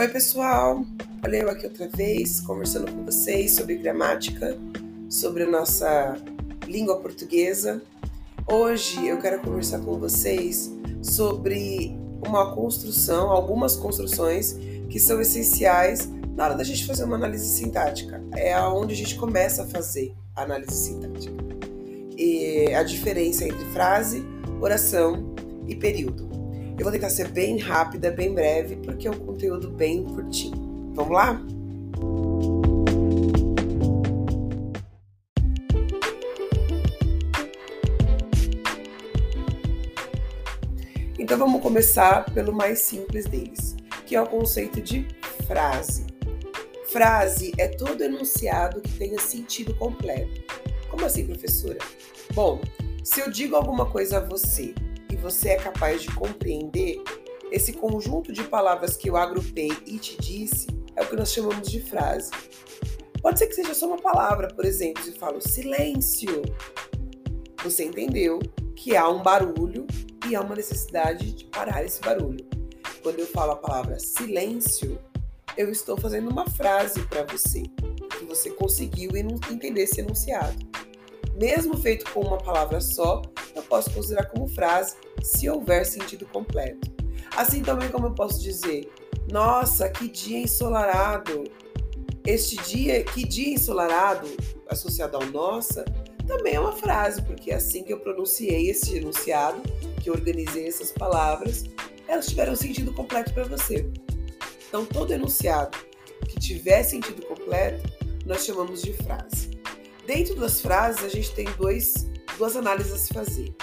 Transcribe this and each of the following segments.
Oi, pessoal! Olha eu aqui outra vez, conversando com vocês sobre gramática, sobre a nossa língua portuguesa. Hoje eu quero conversar com vocês sobre uma construção, algumas construções que são essenciais na hora da gente fazer uma análise sintática. É aonde a gente começa a fazer a análise sintática. E a diferença entre frase, oração e período. Eu vou tentar ser bem rápida, bem breve, porque é um conteúdo bem curtinho. Vamos lá? Então vamos começar pelo mais simples deles, que é o conceito de frase. Frase é todo enunciado que tenha sentido completo. Como assim, professora? Bom, se eu digo alguma coisa a você você é capaz de compreender, esse conjunto de palavras que eu agrupei e te disse é o que nós chamamos de frase. Pode ser que seja só uma palavra, por exemplo, se eu falo silêncio. Você entendeu que há um barulho e há uma necessidade de parar esse barulho. Quando eu falo a palavra silêncio, eu estou fazendo uma frase para você, que você conseguiu entender esse enunciado. Mesmo feito com uma palavra só, eu posso considerar como frase se houver sentido completo. Assim também como eu posso dizer, nossa, que dia ensolarado. Este dia, que dia ensolarado, associado ao nossa, também é uma frase, porque é assim que eu pronunciei esse enunciado, que organizei essas palavras, elas tiveram sentido completo para você. Então, todo enunciado que tiver sentido completo, nós chamamos de frase. Dentro das frases, a gente tem dois, duas análises a se fazer.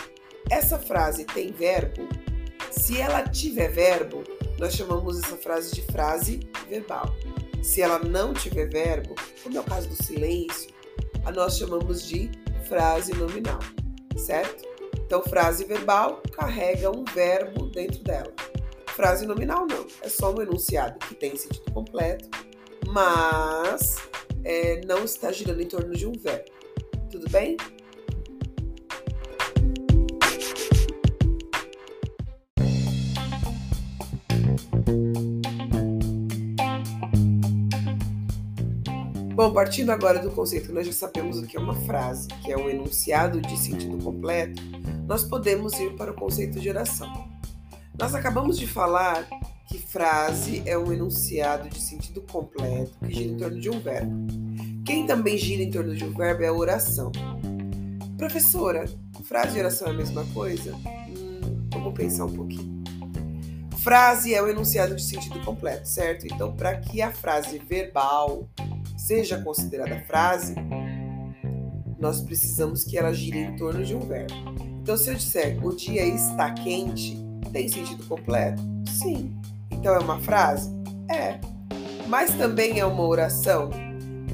Essa frase tem verbo? Se ela tiver verbo, nós chamamos essa frase de frase verbal. Se ela não tiver verbo, como é o caso do silêncio, nós chamamos de frase nominal, certo? Então, frase verbal carrega um verbo dentro dela. Frase nominal não, é só um enunciado que tem sentido completo, mas é, não está girando em torno de um verbo. Tudo bem? Bom, partindo agora do conceito nós já sabemos o que é uma frase, que é um enunciado de sentido completo, nós podemos ir para o conceito de oração. Nós acabamos de falar que frase é um enunciado de sentido completo que gira em torno de um verbo. Quem também gira em torno de um verbo é a oração. Professora, frase e oração é a mesma coisa? Hum, vamos pensar um pouquinho. Frase é o enunciado de sentido completo, certo? Então, para que a frase verbal seja considerada frase, nós precisamos que ela gire em torno de um verbo. Então, se eu disser o dia está quente, tem sentido completo? Sim. Então é uma frase? É. Mas também é uma oração?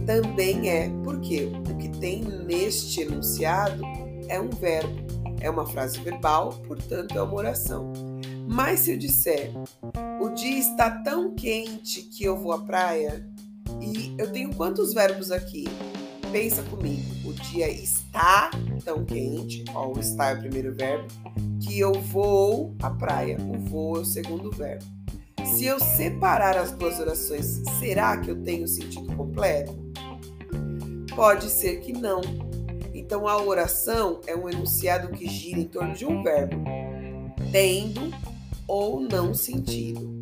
Também é. Por quê? O que tem neste enunciado é um verbo. É uma frase verbal, portanto é uma oração. Mas se eu disser o dia está tão quente que eu vou à praia, e eu tenho quantos verbos aqui? Pensa comigo. O dia está tão quente, ó, o está é o primeiro verbo, que eu vou à praia. O vou é o segundo verbo. Se eu separar as duas orações, será que eu tenho sentido completo? Pode ser que não. Então a oração é um enunciado que gira em torno de um verbo, tendo ou não sentido.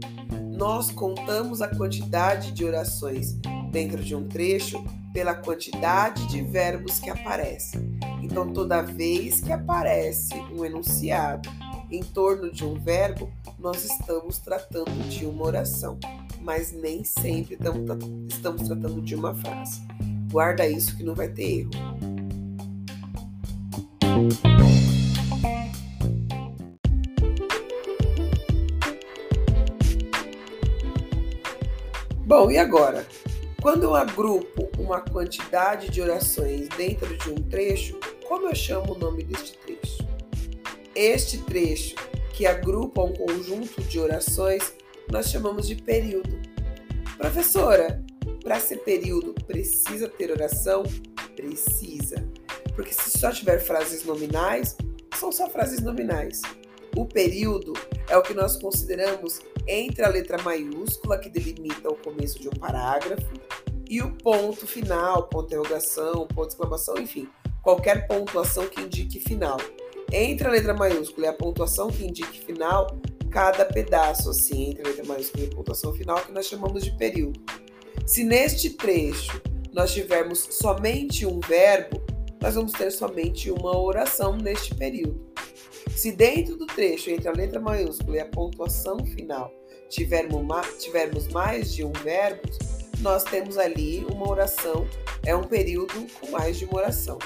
Nós contamos a quantidade de orações dentro de um trecho pela quantidade de verbos que aparecem. Então, toda vez que aparece um enunciado em torno de um verbo, nós estamos tratando de uma oração, mas nem sempre estamos tratando de uma frase. Guarda isso que não vai ter erro. Bom, e agora? Quando eu agrupo uma quantidade de orações dentro de um trecho, como eu chamo o nome deste trecho? Este trecho que agrupa um conjunto de orações, nós chamamos de período. Professora, para ser período, precisa ter oração? Precisa. Porque se só tiver frases nominais, são só frases nominais. O período é o que nós consideramos entre a letra maiúscula, que delimita o começo de um parágrafo, e o ponto final, ponto interrogação, ponto exclamação, enfim, qualquer pontuação que indique final. Entre a letra maiúscula e a pontuação que indique final, cada pedaço, assim, entre a letra maiúscula e a pontuação final, que nós chamamos de período. Se neste trecho nós tivermos somente um verbo, nós vamos ter somente uma oração neste período. Se dentro do trecho, entre a letra maiúscula e a pontuação final, tivermos mais de um verbo, nós temos ali uma oração, é um período com mais de uma oração.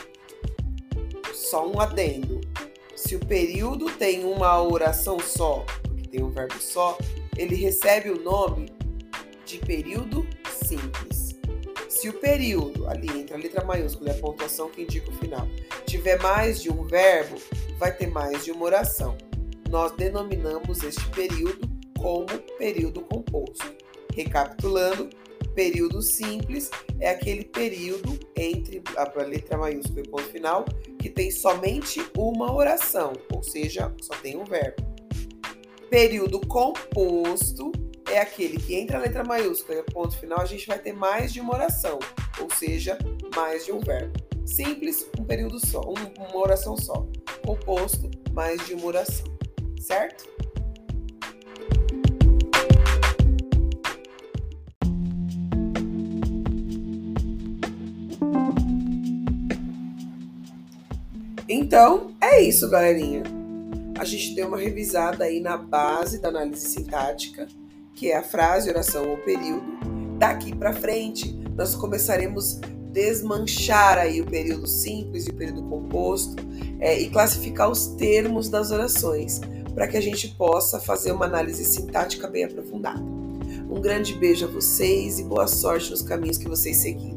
Só um adendo. Se o período tem uma oração só, porque tem um verbo só, ele recebe o nome de período simples. Se o período, ali entre a letra maiúscula e a pontuação que indica o final, tiver mais de um verbo, vai ter mais de uma oração. Nós denominamos este período como período composto. Recapitulando, período simples é aquele período entre a letra maiúscula e o ponto final que tem somente uma oração, ou seja, só tem um verbo. Período composto é aquele que entre a letra maiúscula e o ponto final a gente vai ter mais de uma oração, ou seja, mais de um verbo. Simples, um período só, um, uma oração só composto mais de uma oração, certo? Então, é isso, galerinha. A gente deu uma revisada aí na base da análise sintática, que é a frase, oração ou período. Daqui para frente, nós começaremos desmanchar aí o período simples e o período composto é, e classificar os termos das orações para que a gente possa fazer uma análise sintática bem aprofundada. Um grande beijo a vocês e boa sorte nos caminhos que vocês seguirem.